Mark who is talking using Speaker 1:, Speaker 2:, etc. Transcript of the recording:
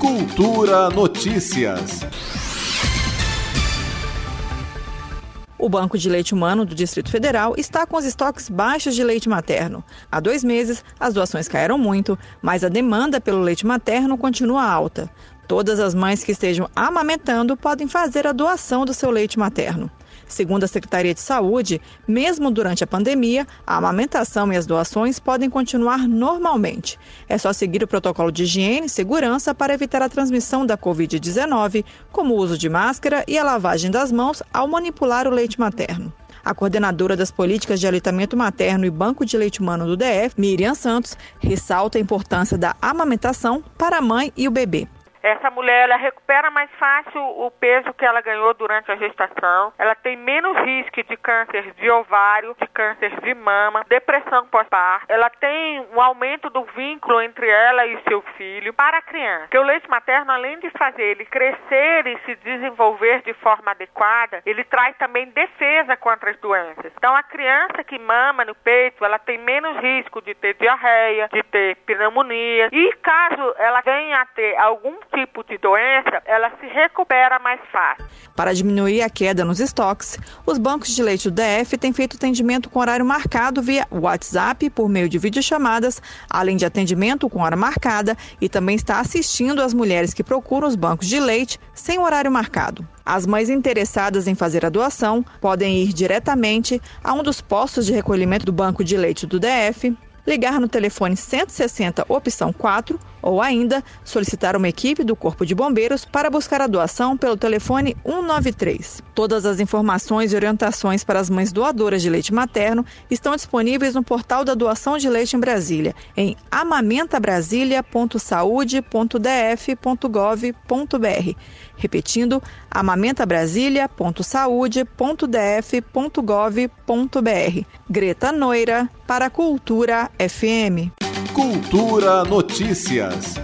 Speaker 1: Cultura Notícias.
Speaker 2: O Banco de Leite Humano do Distrito Federal está com os estoques baixos de leite materno. Há dois meses, as doações caíram muito, mas a demanda pelo leite materno continua alta. Todas as mães que estejam amamentando podem fazer a doação do seu leite materno. Segundo a Secretaria de Saúde, mesmo durante a pandemia, a amamentação e as doações podem continuar normalmente. É só seguir o protocolo de higiene e segurança para evitar a transmissão da Covid-19, como o uso de máscara e a lavagem das mãos ao manipular o leite materno. A coordenadora das políticas de aleitamento materno e banco de leite humano do DF, Miriam Santos, ressalta a importância da amamentação para a mãe e o bebê.
Speaker 3: Essa mulher ela recupera mais fácil o peso que ela ganhou durante a gestação. Ela tem menos risco de câncer de ovário, de câncer de mama, depressão pós-parto. Ela tem um aumento do vínculo entre ela e seu filho para a criança. Porque o leite materno, além de fazer ele crescer e se desenvolver de forma adequada, ele traz também defesa contra as doenças. Então, a criança que mama no peito, ela tem menos risco de ter diarreia, de ter pneumonia. E caso ela venha a ter algum tipo de doença, ela se recupera mais fácil.
Speaker 2: Para diminuir a queda nos estoques, os bancos de leite do DF têm feito atendimento com horário marcado via WhatsApp por meio de videochamadas, além de atendimento com hora marcada e também está assistindo as mulheres que procuram os bancos de leite sem horário marcado. As mães interessadas em fazer a doação podem ir diretamente a um dos postos de recolhimento do Banco de Leite do DF, ligar no telefone 160 opção 4 ou ainda solicitar uma equipe do Corpo de Bombeiros para buscar a doação pelo telefone 193. Todas as informações e orientações para as mães doadoras de leite materno estão disponíveis no portal da doação de leite em Brasília, em amamentabrasilia.saude.df.gov.br. Repetindo, amamentabrasilia.saude.df.gov.br. Greta Noira, para Cultura FM.
Speaker 1: Cultura Notícias.